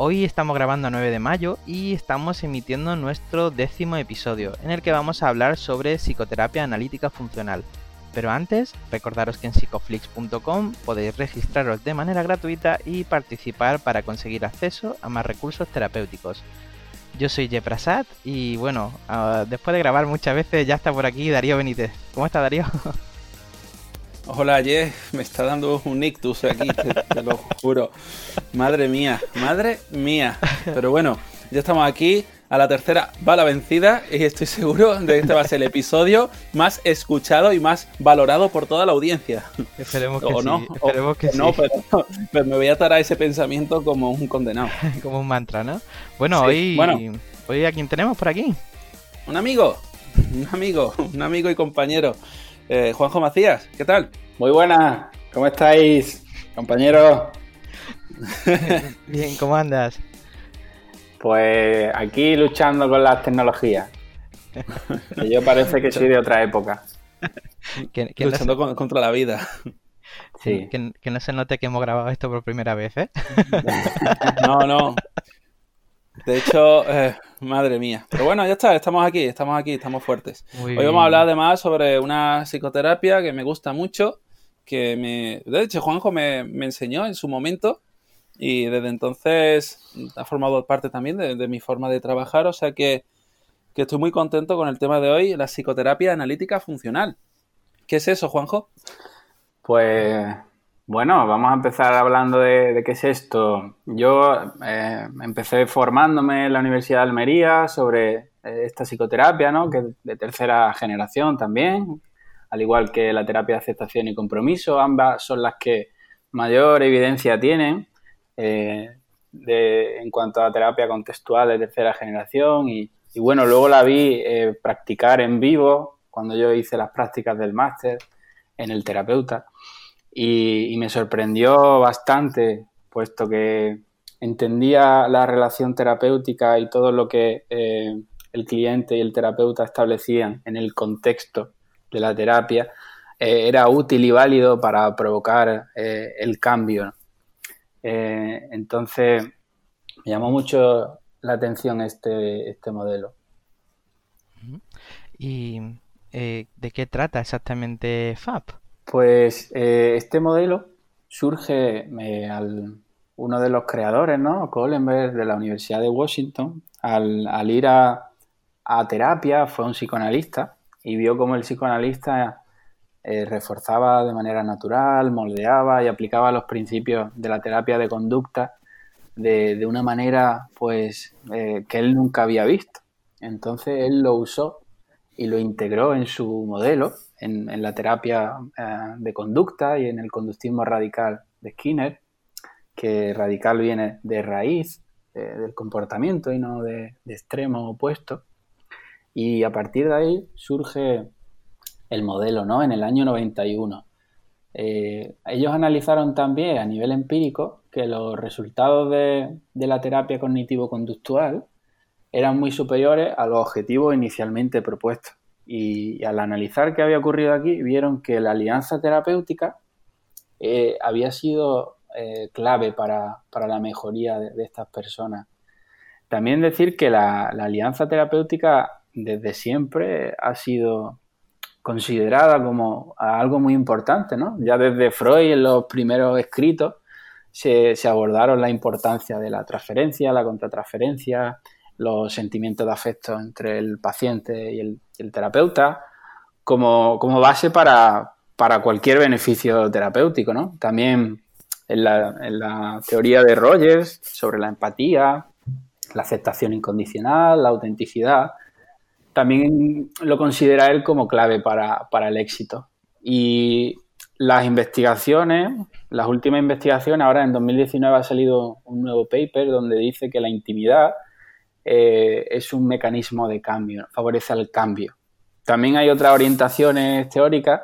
Hoy estamos grabando a 9 de mayo y estamos emitiendo nuestro décimo episodio, en el que vamos a hablar sobre psicoterapia analítica funcional. Pero antes, recordaros que en psicoflix.com podéis registraros de manera gratuita y participar para conseguir acceso a más recursos terapéuticos. Yo soy Jeprasad y bueno, uh, después de grabar muchas veces ya está por aquí Darío Benítez. ¿Cómo está Darío? Hola Jeff, me está dando un ictus aquí, te, te lo juro. Madre mía, madre mía. Pero bueno, ya estamos aquí a la tercera va la vencida y estoy seguro de que este va a ser el episodio más escuchado y más valorado por toda la audiencia. Esperemos que o no, sí. Esperemos que no, sí. pero, pero me voy a atar a ese pensamiento como un condenado. Como un mantra, ¿no? Bueno, Sí, hoy, bueno. hoy a quién tenemos por aquí. Un amigo, un amigo, un amigo y compañero. Eh, Juanjo Macías, ¿qué tal? Muy buenas, ¿cómo estáis, compañeros? Bien, ¿cómo andas? Pues aquí luchando con las tecnologías. Que yo parece que soy de otra época. Que, que no, Luchando con- contra la vida. Sí. que- que no se note que hemos grabado esto por primera vez, ¿eh? No, no. De hecho, eh, madre mía. Pero bueno, ya está, estamos aquí, estamos aquí, estamos fuertes. Muy Hoy vamos a hablar además sobre una psicoterapia que me gusta mucho, que me... De hecho, Juanjo me, me enseñó en su momento y desde entonces ha formado parte también de, de mi forma de trabajar, o sea que, que estoy muy contento con el tema de hoy, la psicoterapia analítica funcional. ¿Qué es eso, Juanjo? Pues bueno, vamos a empezar hablando de, qué es esto. Yo eh, empecé formándome en la Universidad de Almería sobre eh, esta psicoterapia, ¿no? Que es de tercera generación también, al igual que la terapia de aceptación y compromiso. Ambas son las que mayor evidencia tienen eh, en cuanto a terapia contextual de tercera generación. Y, y bueno, luego la vi practicar en vivo cuando yo hice las prácticas del máster en el terapeuta y, me sorprendió bastante, puesto que entendía la relación terapéutica y todo lo que eh, el cliente y el terapeuta establecían en el contexto de la terapia, eh, era útil y válido para provocar eh, el cambio. entonces, me llamó mucho la atención este, este modelo. ¿Y de qué trata exactamente FAP? Pues eh, este modelo surge eh, al uno de los creadores, ¿no? Kohlenberg de la Universidad de Washington, al, ir a, a terapia, fue un psicoanalista y vio cómo el psicoanalista eh, reforzaba de manera natural, moldeaba y aplicaba los principios de la terapia de conducta de, de una manera pues que él nunca había visto. Entonces él lo usó y lo integró en su modelo, en, la terapia eh, de conducta y en el conductismo radical de Skinner, que radical viene de raíz eh, del comportamiento y no de, de extremo opuesto. Y a partir de ahí surge el modelo, ¿no? En el año 91. Eh, ellos analizaron también a nivel empírico que los resultados de, de la terapia cognitivo-conductual eran muy superiores a los objetivos inicialmente propuestos. Y, al analizar qué había ocurrido aquí, vieron que la alianza terapéutica eh, había sido eh, clave para, para, la mejoría de, de, estas personas. También decir que la, la, alianza terapéutica desde siempre ha sido considerada como algo muy importante, ¿no? Ya desde Freud en los primeros escritos se, se abordaron la importancia de la transferencia, la contratransferencia, los sentimientos de afecto entre el paciente y el, el terapeuta como, como base para, para, cualquier beneficio terapéutico. ¿no? También en la, teoría de Rogers sobre la empatía, la aceptación incondicional, la autenticidad, también lo considera él como clave para, para el éxito. Y las investigaciones, las últimas investigaciones, ahora en 2019 ha salido un nuevo paper donde dice que la intimidad eh, es un mecanismo de cambio, favorece el cambio. También hay otras orientaciones teóricas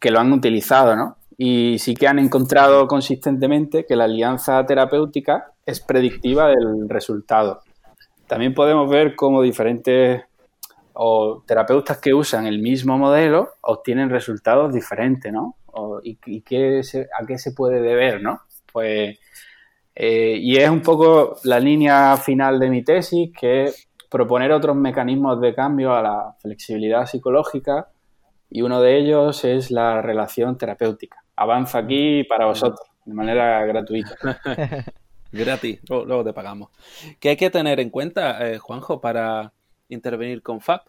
que lo han utilizado, ¿no? Y sí que han encontrado consistentemente que la alianza terapéutica es predictiva del resultado. También podemos ver cómo diferentes o terapeutas que usan el mismo modelo obtienen resultados diferentes, ¿no? ¿Y, qué a qué se puede deber, no? Pues, eh, y es un poco la línea final de mi tesis, que es proponer otros mecanismos de cambio a la flexibilidad psicológica y uno de ellos es la relación terapéutica. Avanza aquí para vosotros, de manera gratuita. Gratis, luego, te pagamos. ¿Qué hay que tener en cuenta, eh, Juanjo, para intervenir con FAP?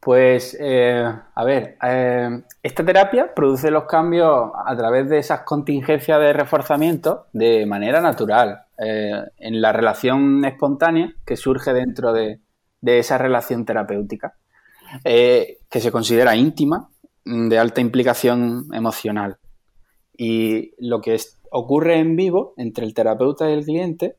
Pues, eh, a ver, eh, esta terapia produce los cambios a través de esas contingencias de reforzamiento de manera natural, eh, en la relación espontánea que surge dentro de, esa relación terapéutica, que se considera íntima, de alta implicación emocional. Y lo que ocurre en vivo entre el terapeuta y el cliente,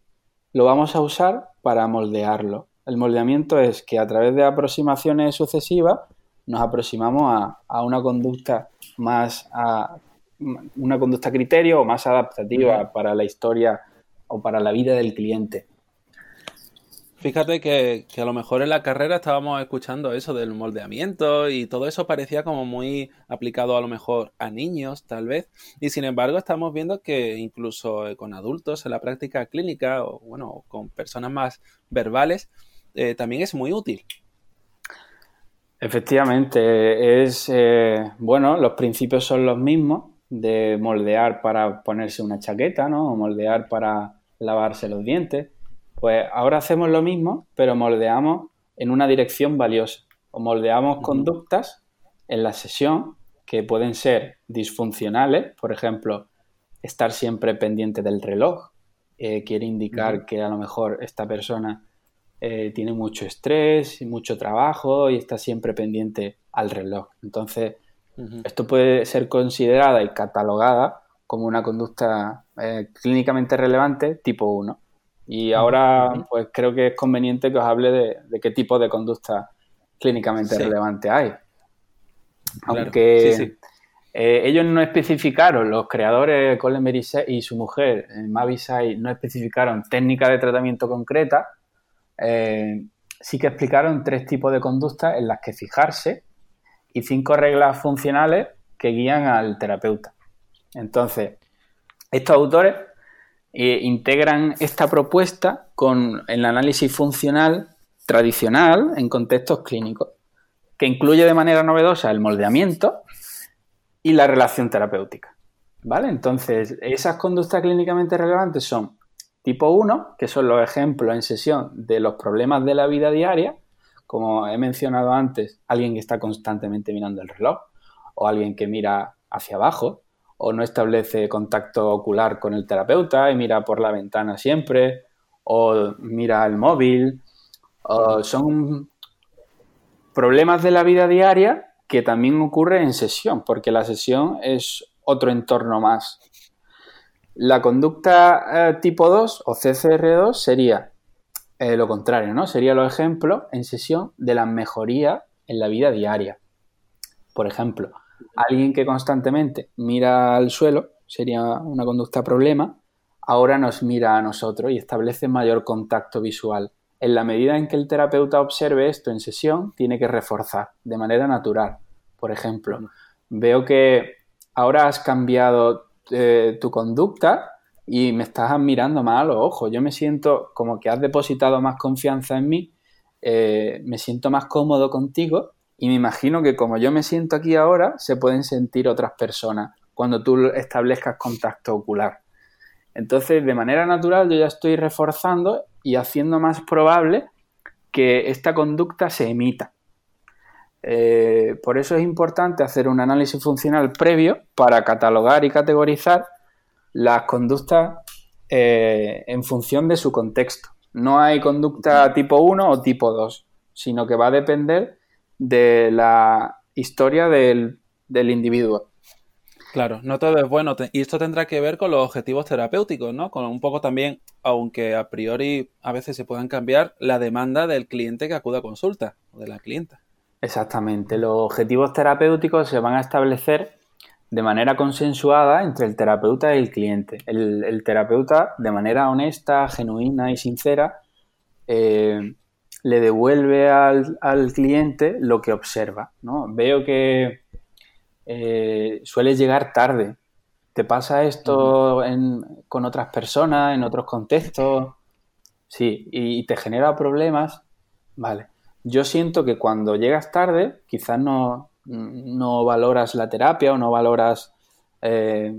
lo vamos a usar para moldearlo el moldeamiento es que a través de aproximaciones sucesivas nos aproximamos a, una conducta más a una conducta criterio o más adaptativa para la historia o para la vida del cliente. Fíjate que, a lo mejor en la carrera estábamos escuchando eso del moldeamiento y todo eso parecía como muy aplicado a lo mejor a niños, tal vez. Y sin embargo estamos viendo que incluso con adultos en la práctica clínica o bueno, con personas más verbales, eh, también es muy útil. Efectivamente, es eh, bueno, los principios son los mismos de moldear para ponerse una chaqueta, ¿no? O moldear para lavarse los dientes. Pues ahora hacemos lo mismo, pero moldeamos en una dirección valiosa. O moldeamos conductas en la sesión que pueden ser disfuncionales, por ejemplo, estar siempre pendiente del reloj, eh, quiere indicar que a lo mejor esta persona eh, tiene mucho estrés y mucho trabajo y está siempre pendiente al reloj. Entonces, esto puede ser considerada y catalogada como una conducta eh, clínicamente relevante tipo 1. Y ahora, pues creo que es conveniente que os hable de, qué tipo de conducta clínicamente relevante hay. Aunque eh, ellos no especificaron, los creadores, Colin y su mujer, Mavisai, no especificaron técnica de tratamiento concreta, eh, sí que explicaron tres tipos de conductas en las que fijarse y cinco reglas funcionales que guían al terapeuta. Entonces, estos autores eh, integran esta propuesta con el análisis funcional tradicional en contextos clínicos, que incluye de manera novedosa el moldeamiento y la relación terapéutica. ¿Vale? Entonces, esas conductas clínicamente relevantes son Tipo 1, que son los ejemplos en sesión de los problemas de la vida diaria, como he mencionado antes, alguien que está constantemente mirando el reloj, o alguien que mira hacia abajo, o no establece contacto ocular con el terapeuta y mira por la ventana siempre, o mira el móvil, son problemas de la vida diaria que también ocurren en sesión, porque la sesión es otro entorno más la conducta eh, tipo 2 o CCR2 sería eh, lo contrario, ¿no? Sería los ejemplos en sesión de la mejoría en la vida diaria. Por ejemplo, alguien que constantemente mira al suelo, sería una conducta problema, ahora nos mira a nosotros y establece mayor contacto visual. En la medida en que el terapeuta observe esto en sesión, tiene que reforzar de manera natural. Por ejemplo, veo que ahora has cambiado eh, tu conducta y me estás mirando más a los ojos. Yo me siento como que has depositado más confianza en mí, eh, me siento más cómodo contigo y me imagino que como yo me siento aquí ahora, se pueden sentir otras personas cuando tú establezcas contacto ocular. Entonces, de manera natural, yo ya estoy reforzando y haciendo más probable que esta conducta se emita. Eh, por eso es importante hacer un análisis funcional previo para catalogar y categorizar las conductas eh, en función de su contexto. No hay conducta tipo 1 o tipo 2, sino que va a depender de la historia del, individuo. Claro, no todo es bueno. Y esto tendrá que ver con los objetivos terapéuticos, ¿no? Con un poco también, aunque a priori a veces se puedan cambiar, la demanda del cliente que acuda a consulta o de la clienta. Exactamente. Los objetivos terapéuticos se van a establecer de manera consensuada entre el terapeuta y el cliente. El, terapeuta, de manera honesta, genuina y sincera, eh, le devuelve al, cliente lo que observa. ¿no? Veo que eh, suele llegar tarde. ¿Te pasa esto con otras personas, en otros contextos? Sí, y, te genera problemas. Vale. Yo siento que cuando llegas tarde, quizás no, no valoras la terapia o no valoras... Eh,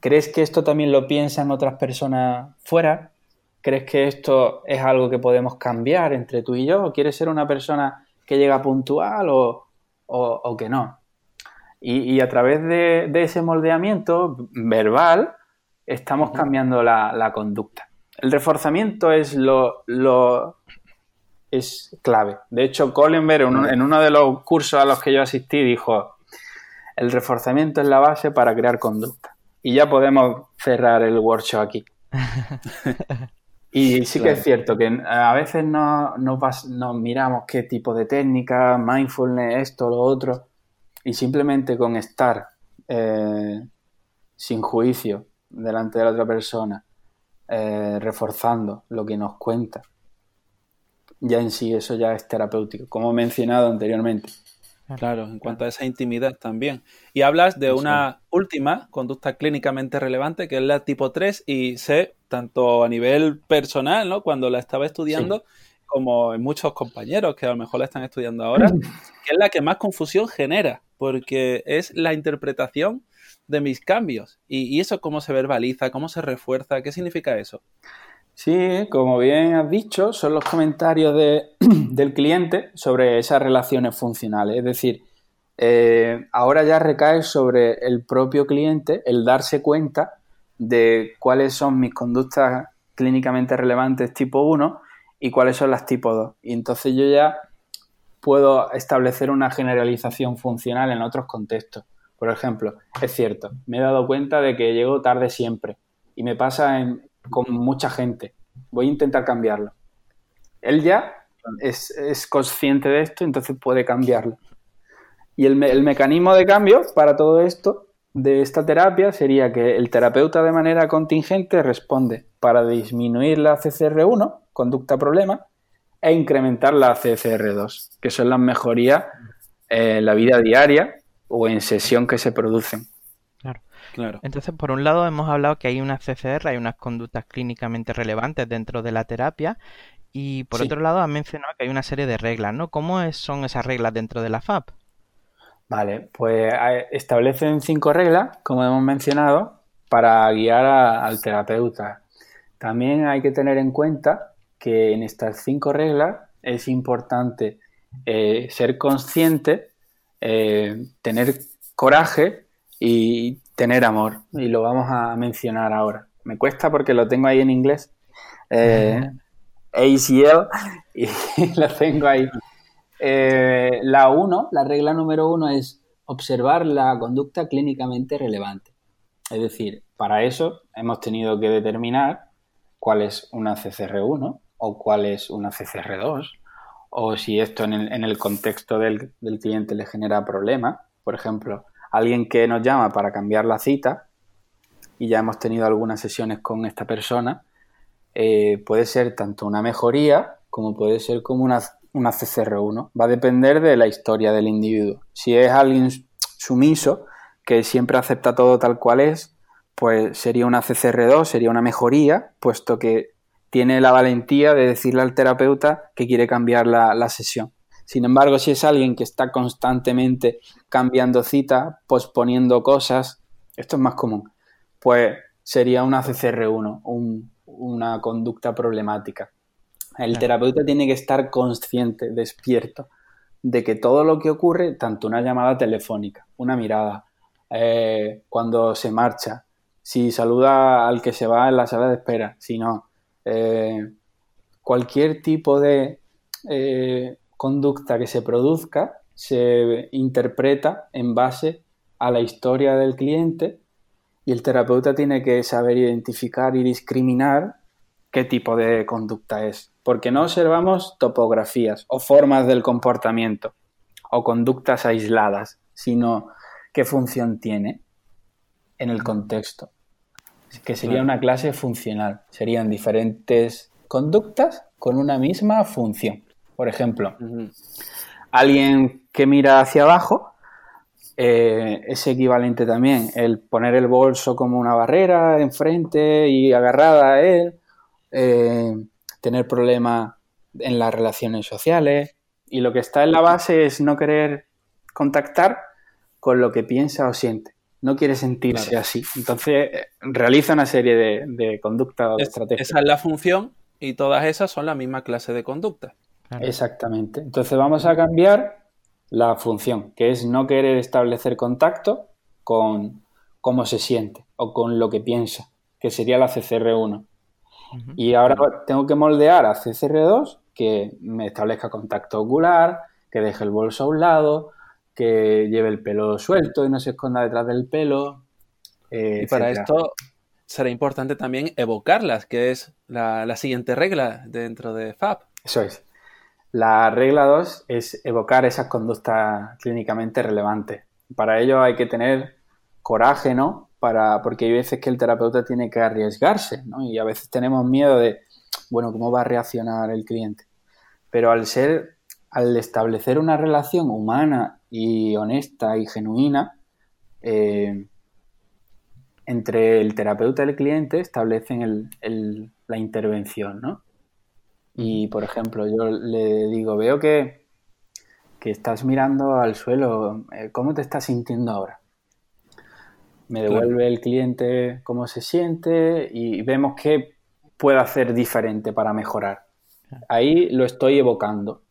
¿Crees que esto también lo piensan otras personas fuera? ¿Crees que esto es algo que podemos cambiar entre tú y yo? ¿O quieres ser una persona que llega puntual o, que no? Y, a través de, ese moldeamiento verbal estamos cambiando la, conducta. El reforzamiento es lo, es clave. De hecho, Collenberg en uno de los cursos a los que yo asistí dijo, el reforzamiento es la base para crear conducta. Y ya podemos cerrar el workshop aquí. Y sí que es cierto que a veces no, nos miramos qué tipo de técnica, mindfulness, esto, lo otro, y simplemente con estar eh, sin juicio delante de la otra persona, eh, reforzando lo que nos cuenta, ya en sí eso ya es terapéutico, como he mencionado anteriormente. Claro, en cuanto a esa intimidad también. Y hablas de una última conducta clínicamente relevante, que es la tipo 3, y sé, tanto a nivel personal, ¿no? Cuando la estaba estudiando, como en muchos compañeros que a lo mejor la están estudiando ahora, que es la que más confusión genera, porque es la interpretación de mis cambios. Y, y eso cómo se verbaliza, cómo se refuerza, ¿qué significa eso? Sí, como bien has dicho, son los comentarios del cliente sobre esas relaciones funcionales. Es decir, eh, ahora ya recae sobre el propio cliente el darse cuenta de cuáles son mis conductas clínicamente relevantes tipo 1 y cuáles son las tipo 2. Y entonces yo ya puedo establecer una generalización funcional en otros contextos. Por ejemplo, es cierto, me he dado cuenta de que llego tarde siempre y me pasa en, con mucha gente. Voy a intentar cambiarlo. Él ya es, consciente de esto, entonces puede cambiarlo. Y el, mecanismo de cambio para todo esto, de esta terapia, sería que el terapeuta de manera contingente responde para disminuir la CCR1, conducta problema, e incrementar la CCR2, que son las mejorías en la vida diaria o en sesión que se producen. Entonces, por un lado, hemos hablado que hay unas CCR, hay unas conductas clínicamente relevantes dentro de la terapia, y por otro lado, has mencionado que hay una serie de reglas, ¿no? ¿Cómo son esas reglas dentro de la FAP? Vale, pues establecen cinco reglas, como hemos mencionado, para guiar al terapeuta. También hay que tener en cuenta que en estas cinco reglas es importante eh, ser consciente, eh, tener coraje y tener amor, y lo vamos a mencionar ahora. Me cuesta porque lo tengo ahí en inglés, eh, ACL, y lo tengo ahí. Eh, la 1, la regla número uno es observar la conducta clínicamente relevante. Es decir, para eso hemos tenido que determinar cuál es una CCR1 o cuál es una CCR2 o si esto en el, contexto del, del, cliente le genera problemas. Por ejemplo, alguien que nos llama para cambiar la cita, y ya hemos tenido algunas sesiones con esta persona, eh, puede ser tanto una mejoría como puede ser como una, una CCR1. Va a depender de la historia del individuo. Si es alguien sumiso, que siempre acepta todo tal cual es, pues sería una CCR2, sería una mejoría, puesto que tiene la valentía de decirle al terapeuta que quiere cambiar la sesión. Sin embargo, si es alguien que está constantemente cambiando cita, posponiendo cosas, esto es más común, pues sería una CCR1, una conducta problemática. El terapeuta tiene que estar consciente, despierto, de que todo lo que ocurre, tanto una llamada telefónica, una mirada, eh, cuando se marcha, si saluda al que se va en la sala de espera, si no, eh, cualquier tipo de eh, conducta que se produzca se interpreta en base a la historia del cliente y el terapeuta tiene que saber identificar y discriminar qué tipo de conducta es. Porque no observamos topografías o formas del comportamiento o conductas aisladas, sino qué función tiene en el contexto. Que sería una clase funcional. Serían diferentes conductas con una misma función. Por ejemplo, alguien que mira hacia abajo eh, es equivalente también el poner el bolso como una barrera enfrente y agarrada a él, eh, tener problemas en las relaciones sociales y lo que está en la base es no querer contactar con lo que piensa o siente. No quiere sentirse así. Entonces realiza una serie de, conductas o estrategias. Esa es la función y todas esas son la misma clase de Exactamente. Entonces vamos a cambiar la función, que es no querer establecer contacto con cómo se siente o con lo que piensa, que sería la CCR1. Y ahora tengo que moldear a CCR2 que me establezca contacto ocular, que deje el bolso a un lado, que lleve el pelo suelto y no se esconda detrás del pelo. y para esto será importante también evocarlas, que es la, la siguiente regla dentro de FAB. Eso es. La regla 2 es evocar esas conductas clínicamente relevantes. Para ello hay que tener coraje, ¿no? Para, porque hay veces que el terapeuta tiene que arriesgarse, ¿no? Y a veces tenemos miedo de, bueno, ¿cómo va a reaccionar el cliente? Pero al ser, al establecer una relación humana y honesta y genuina, eh, entre el terapeuta y el cliente establecen la intervención, ¿no? Y, por ejemplo, yo le digo, veo que, estás mirando al suelo, eh, ¿cómo te estás sintiendo ahora? Me devuelve el cliente cómo se siente y vemos qué puedo hacer diferente para mejorar. Ahí lo estoy evocando.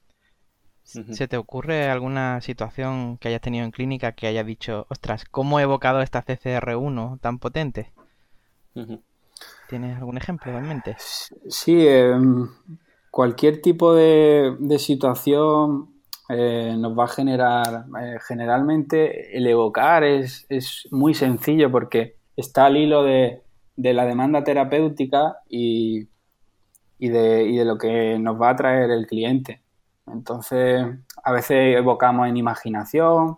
¿Se te ocurre alguna situación que hayas tenido en clínica que hayas dicho, ostras, ¿cómo he evocado esta CCR1 tan potente? ¿Tienes algún ejemplo en mente? Sí, eh, cualquier tipo de, situación eh, nos va a generar, eh, generalmente el evocar es, muy sencillo porque está al hilo de, la demanda terapéutica y, de, lo que nos va a traer el cliente. Entonces, a veces evocamos en imaginación,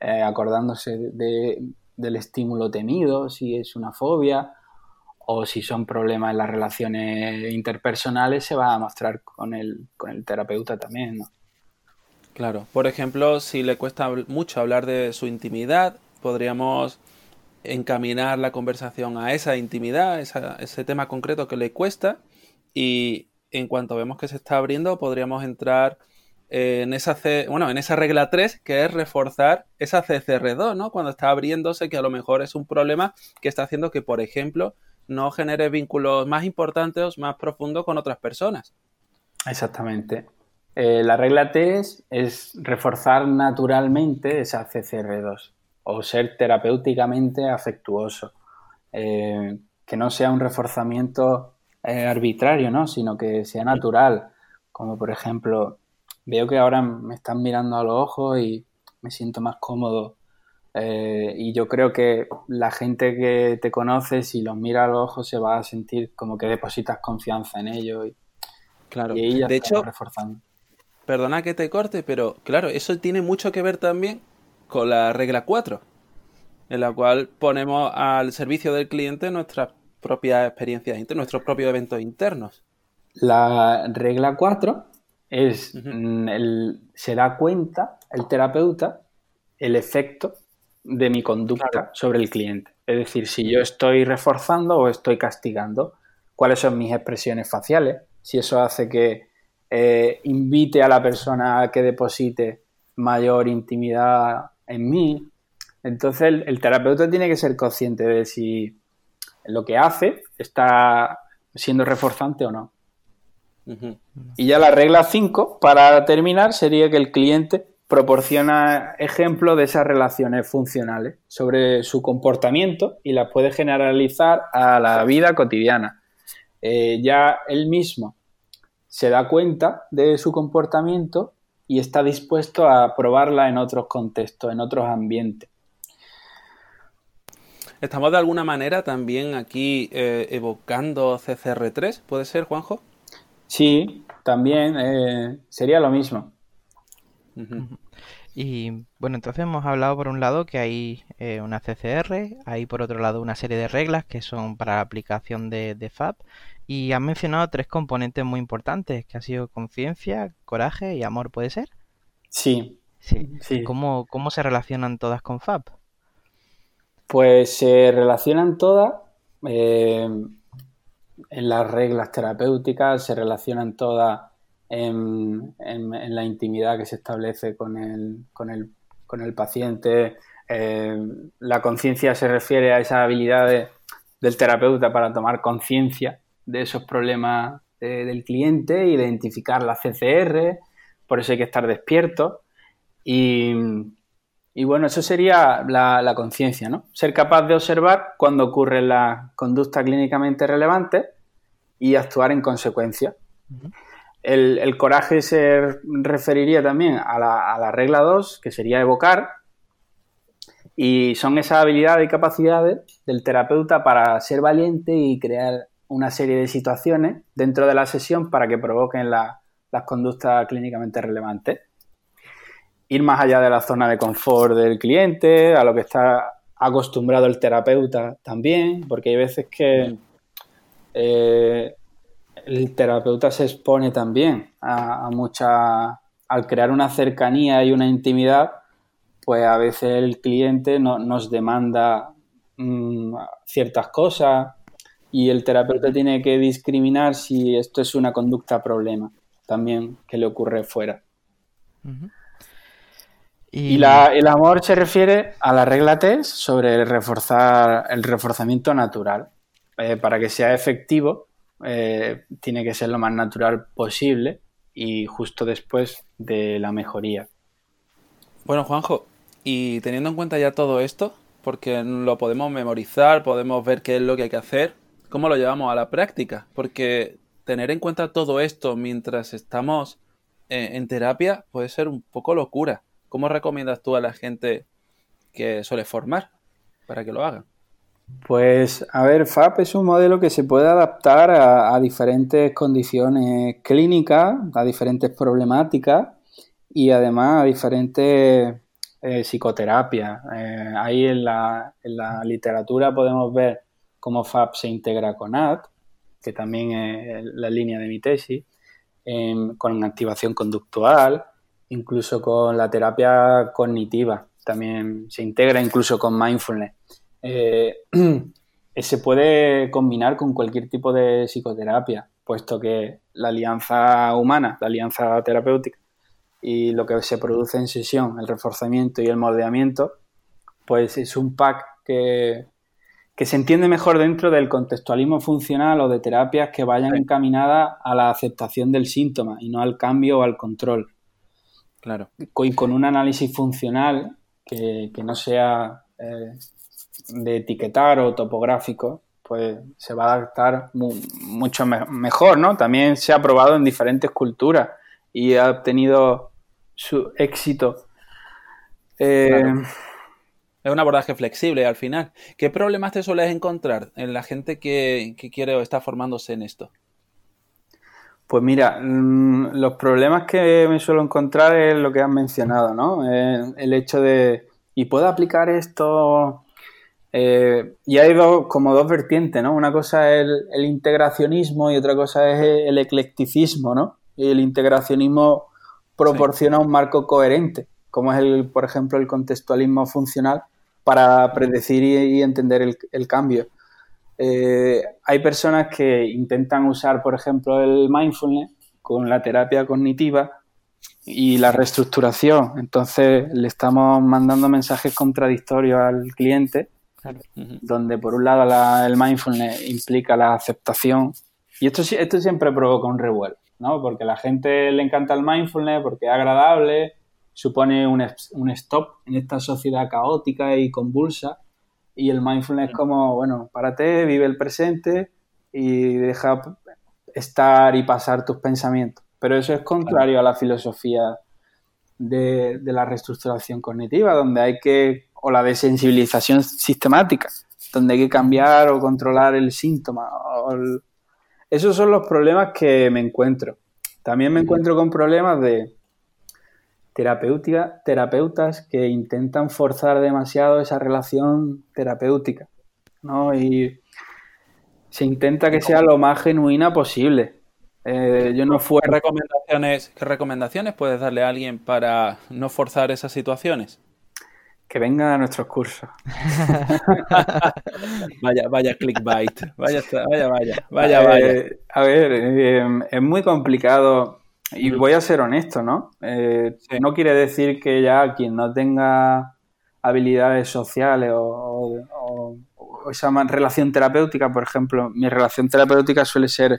eh, acordándose del estímulo temido, si es una fobia, o si son problemas en las relaciones interpersonales, se va a mostrar con el, con el terapeuta también, ¿no? Claro. Por ejemplo, si le cuesta mucho hablar de su intimidad, podríamos encaminar la conversación a esa intimidad, ese tema concreto que le cuesta, y en cuanto vemos que se está abriendo, podríamos entrar en esa, bueno, en esa regla 3, que es reforzar esa CCR2, ¿no? Cuando está abriéndose, que a lo mejor es un problema que está haciendo que, por ejemplo, no genere vínculos más importantes, más profundos con otras personas. Exactamente. Eh, la regla 3 es reforzar naturalmente esa CCR2 o ser terapéuticamente afectuoso. Eh, que no sea un reforzamiento eh, arbitrario, ¿no? sino que sea natural. Como por ejemplo, veo que ahora me están mirando a los ojos y me siento más cómodo eh, y yo creo que la gente que te conoce, si los mira a los ojos, se va a sentir como que depositas confianza en ellos. Y, claro, de hecho, reforzando. perdona que te corte, pero claro, eso tiene mucho que ver también con la regla 4, en la cual ponemos al servicio del cliente nuestras propias experiencias, nuestros propios eventos internos. La regla 4 es, mm, el, se da cuenta el terapeuta el efecto de mi conducta sobre el cliente. Es decir, si yo estoy reforzando o estoy castigando, cuáles son mis expresiones faciales, si eso hace que eh, invite a la persona a que deposite mayor intimidad en mí. Entonces el, terapeuta tiene que ser consciente de si lo que hace está siendo reforzante o no. Y ya la regla 5, para terminar, sería que el cliente proporciona ejemplos de esas relaciones funcionales sobre su comportamiento y las puede generalizar a la vida cotidiana. Eh, ya él mismo se da cuenta de su comportamiento y está dispuesto a probarla en otros contextos, en otros ambientes. estamos de alguna manera también aquí eh, evocando CCR3, ¿puede ser, Juanjo? Sí, también eh, sería lo mismo. Y bueno, entonces hemos hablado por un lado que hay eh, una CCR, hay por otro lado una serie de reglas que son para la aplicación de, de FAB y han mencionado tres componentes muy importantes, que ha sido conciencia, coraje y amor, ¿puede ser? Sí. Sí. ¿Cómo, ¿Cómo se relacionan todas con FAB? Pues se relacionan todas eh, en las reglas terapéuticas, se relacionan todas en, la intimidad que se establece con el, con el, con el paciente. Eh, la conciencia se refiere a esa habilidad del terapeuta para tomar conciencia de esos problemas del cliente, identificar la CCR, por eso hay que estar despierto. Y, bueno, eso sería la, conciencia, ¿no? Ser capaz de observar cuando ocurre la conducta clínicamente relevante y actuar en consecuencia. El, coraje se referiría también a la, la regla 2, que sería evocar, y son esas habilidades y capacidades del terapeuta para ser valiente y crear una serie de situaciones dentro de la sesión para que provoquen las conductas clínicamente relevantes. Ir más allá de la zona de confort del cliente, a lo que está acostumbrado el terapeuta también, porque hay veces que eh, el terapeuta se expone también a, mucha. Al crear una cercanía y una intimidad, pues a veces el cliente no, nos demanda mm, ciertas cosas y el terapeuta tiene que discriminar si esto es una conducta problema también que le ocurre fuera. Y, el amor se refiere a la regla TES sobre el, reforzar, el reforzamiento natural. Eh, para que sea efectivo, eh, tiene que ser lo más natural posible y justo después de la mejoría. Bueno, Juanjo, y teniendo en cuenta ya todo esto, porque lo podemos memorizar, podemos ver qué es lo que hay que hacer, cómo lo llevamos a la práctica, porque tener en cuenta todo esto mientras estamos eh, en, terapia puede ser un poco locura. ¿Cómo recomiendas tú a la gente que suele formar para que lo hagan? Pues, a ver, FAP es un modelo que se puede adaptar a, diferentes condiciones clínicas, a diferentes problemáticas y además a diferentes eh, psicoterapias. Eh, ahí en la, en la literatura podemos ver cómo FAB se integra con AD, que también es la línea de mi tesis, con activación conductual, incluso con la terapia cognitiva, también se integra incluso con mindfulness. Eh, se puede combinar con cualquier tipo de psicoterapia, puesto que la alianza humana, la alianza terapéutica y lo que se produce en sesión, el reforzamiento y el moldeamiento, pues es un pack que que se entiende mejor dentro del contextualismo funcional o de terapias que vayan encaminadas a la aceptación del síntoma y no al cambio o al control. Claro. Y con un análisis funcional que, no sea eh, de etiquetar o topográfico, pues se va a adaptar mucho mejor, ¿no? También se ha probado en diferentes culturas y ha obtenido su éxito. Eh, es un abordaje flexible al final. ¿Qué problemas te sueles encontrar en la gente que, quiere o está formándose en esto? Pues mira, mm, los problemas que me suelo encontrar es lo que has mencionado, ¿no? el hecho de, ¿y puedo aplicar esto? Eh, y hay dos, como dos vertientes, ¿no? Una cosa es el, integracionismo y otra cosa es el eclecticismo, ¿no? Y el integracionismo proporciona un marco coherente, como es el, por ejemplo, el contextualismo funcional, para predecir y, entender el, cambio. Eh, hay personas que intentan usar, por ejemplo, el mindfulness con la terapia cognitiva y la reestructuración. Entonces le estamos mandando mensajes contradictorios al cliente, donde por un lado el mindfulness implica la aceptación. Y esto, esto siempre provoca un revuelo, ¿no? Porque a la gente le encanta el mindfulness porque es agradable, supone un, un stop en esta sociedad caótica y convulsa. Y el mindfulness es como, bueno, párate, vive el presente y deja estar y pasar tus pensamientos. Pero eso es contrario a la filosofía de, la reestructuración cognitiva, donde hay que, o la desensibilización sistemática, donde hay que cambiar o controlar el síntoma. Esos son los problemas que me encuentro. También me encuentro con problemas de terapéutica, terapeutas que intentan forzar demasiado esa relación terapéutica, ¿no? Y se intenta que sea lo más genuina posible. Eh, yo no fue... ¿Qué recomendaciones, ¿Qué recomendaciones puedes darle a alguien para no forzar esas situaciones? Que venga a nuestros cursos. vaya, vaya clickbait. Vaya, vaya, vaya, vaya, vaya. A ver, eh, es muy complicado y voy a ser honesto, ¿no? Eh, no quiere decir que ya quien no tenga habilidades sociales o, esa relación terapéutica, por ejemplo, mi relación terapéutica suele ser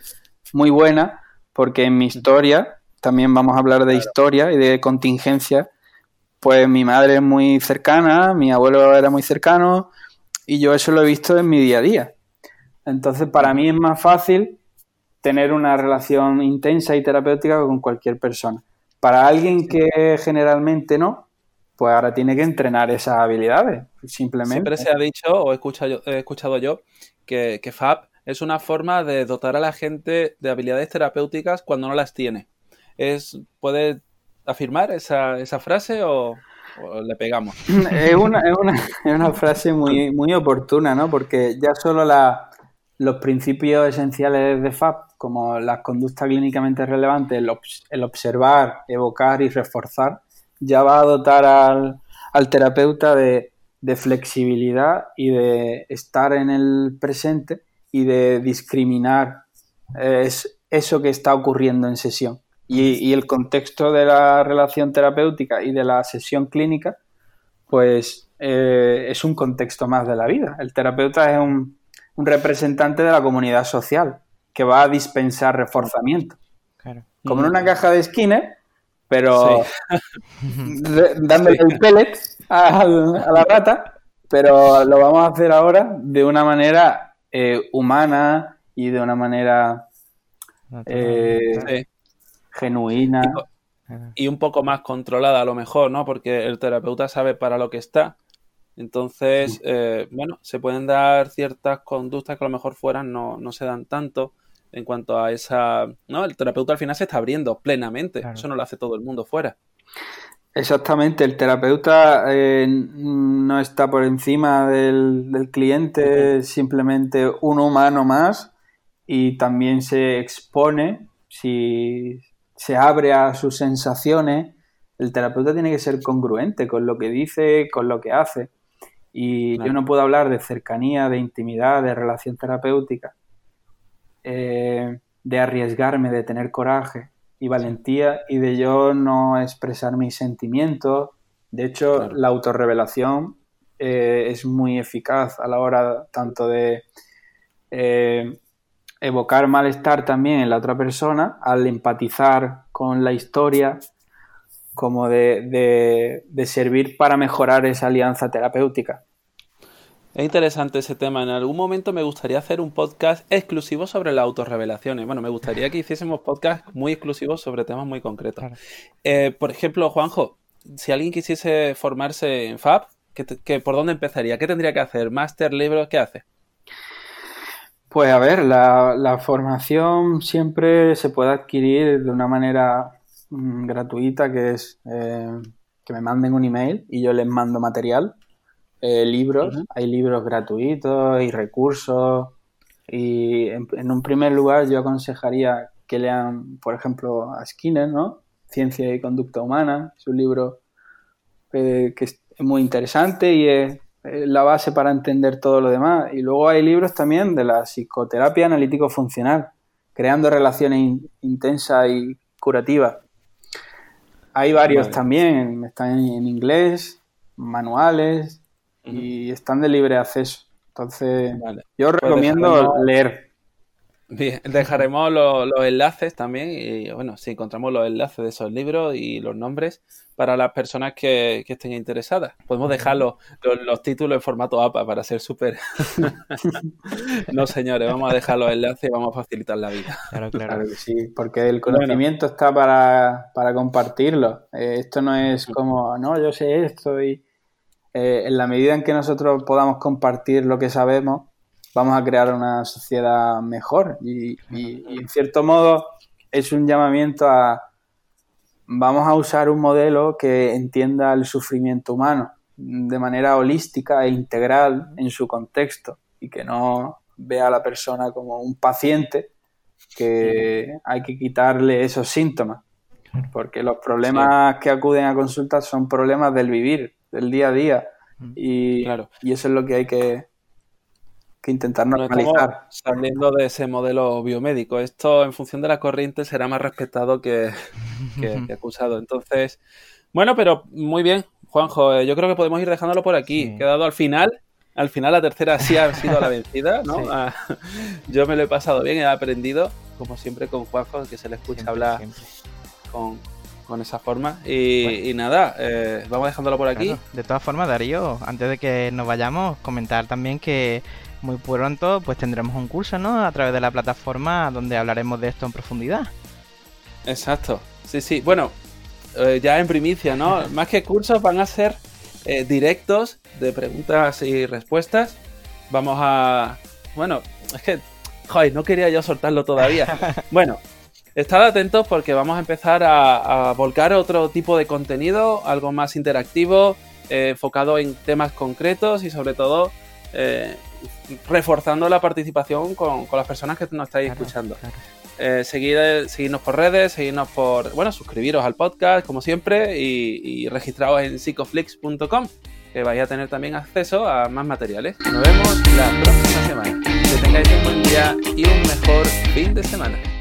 muy buena porque en mi historia, también vamos a hablar de historia y de contingencia, pues mi madre es muy cercana, mi abuelo era muy cercano y yo eso lo he visto en mi día a día. Entonces, para mí es más fácil tener una relación intensa y terapéutica con cualquier persona. Para alguien que generalmente no, pues ahora tiene que entrenar esas habilidades, simplemente. Siempre se ha dicho, o he escuchado, he escuchado yo, que, que FAB es una forma de dotar a la gente de habilidades terapéuticas cuando no las tiene. Es, ¿Puede afirmar esa, esa frase o, le pegamos? Es una, es una, es una frase muy, muy oportuna, ¿no? Porque ya solo la, los principios esenciales de FAB, como las conductas clínicamente relevantes, el, observar, evocar y reforzar, ya va a dotar al, terapeuta de, flexibilidad y de estar en el presente y de discriminar eh, eso que está ocurriendo en sesión. Y, el contexto de la relación terapéutica y de la sesión clínica, pues eh, es un contexto más de la vida. El terapeuta es un, un representante de la comunidad social que va a dispensar reforzamiento. Como en una caja de esquina, pero dándole el pellet a, la rata, pero lo vamos a hacer ahora de una manera eh, humana y de una manera eh, genuina. y un poco más controlada a lo mejor, ¿no? Porque el terapeuta sabe para lo que está entonces, eh, bueno, se pueden dar ciertas conductas que a lo mejor fuera no, no se dan tanto en cuanto a esa... ¿no? El terapeuta al final se está abriendo plenamente, eso no lo hace todo el mundo fuera. Exactamente, el terapeuta eh, no está por encima del, cliente, es simplemente un humano más y también se expone, si se abre a sus sensaciones, el terapeuta tiene que ser congruente con lo que dice, con lo que hace. Y yo no puedo hablar de cercanía, de intimidad, de relación terapéutica, eh, de arriesgarme, de tener coraje y valentía y de yo no expresar mis sentimientos. De hecho, la autorrevelación eh, es muy eficaz a la hora tanto de eh, evocar malestar también en la otra persona, al empatizar con la historia, como de, servir para mejorar esa alianza terapéutica. Es interesante ese tema. En algún momento me gustaría hacer un podcast exclusivo sobre las autorrevelaciones. Bueno, me gustaría que hiciésemos podcasts muy exclusivos sobre temas muy concretos. Eh, por ejemplo, Juanjo, si alguien quisiese formarse en FAB, ¿qué, por dónde empezaría? ¿Qué tendría que hacer? ¿Máster, libro? ¿Qué hace? Pues a ver, la, la formación siempre se puede adquirir de una manera Mm, gratuita que es eh, que me manden un email y yo les mando material, eh, libros, hay libros gratuitos y recursos. Y en, un primer lugar yo aconsejaría que lean, por ejemplo, a Skinner, ¿no? Ciencia y Conducta Humana, es un libro eh, que es muy interesante y es la base para entender todo lo demás. Y luego hay libros también de la psicoterapia analítico-funcional, creando relaciones intensas y curativas. Hay varios también, están en inglés, manuales y están de libre acceso. Entonces, yo pues recomiendo leer. Bien, dejaremos los, enlaces también y bueno, si encontramos los enlaces de esos libros y los nombres para las personas que, estén interesadas. Podemos dejar los, títulos en formato APA para ser súper... no, señores, vamos a dejar los enlaces y vamos a facilitar la vida. Claro, claro. que sí, porque el conocimiento está para, compartirlo. Eh, esto no es como, no, yo sé esto y... eh, en la medida en que nosotros podamos compartir lo que sabemos, vamos a crear una sociedad mejor. Y, en cierto modo es un llamamiento a vamos a usar un modelo que entienda el sufrimiento humano de manera holística e integral en su contexto y que no vea a la persona como un paciente que hay que quitarle esos síntomas. Porque los problemas que acuden a consultas son problemas del vivir, del día a día. Y, y eso es lo que hay que, que intentar normalizar. saliendo de ese modelo biomédico. Esto, en función de la corriente, será más respetado que, acusado. Entonces, bueno, pero muy bien, Juanjo. Eh, yo creo que podemos ir dejándolo por aquí. Quedado al final. Al final, la tercera sí ha sido la vencida, ¿no? Ah, yo me lo he pasado bien, he aprendido, como siempre, con Juanjo, que se le escucha hablar Con, esa forma. Y, nada, eh, vamos dejándolo por aquí. De todas formas, Darío, antes de que nos vayamos, comentar también que muy pronto pues tendremos un curso, ¿no? A través de la plataforma donde hablaremos de esto en profundidad. Exacto. Sí, sí. Bueno, eh, ya en primicia, ¿no? Más que cursos van a ser eh, directos de preguntas y respuestas. Vamos a... Bueno, es que... Joder, no quería yo soltarlo todavía. Bueno, estad atentos porque vamos a empezar a, volcar otro tipo de contenido, algo más interactivo, eh, enfocado en temas concretos y sobre todo reforzando la participación con, las personas que nos estáis escuchando. Eh, seguidnos por redes, seguidnos por, bueno, suscribiros al podcast como siempre y, registraros en psicoflix.com que vais a tener también acceso a más materiales. Nos vemos la próxima semana. Que tengáis un buen día y un mejor fin de semana.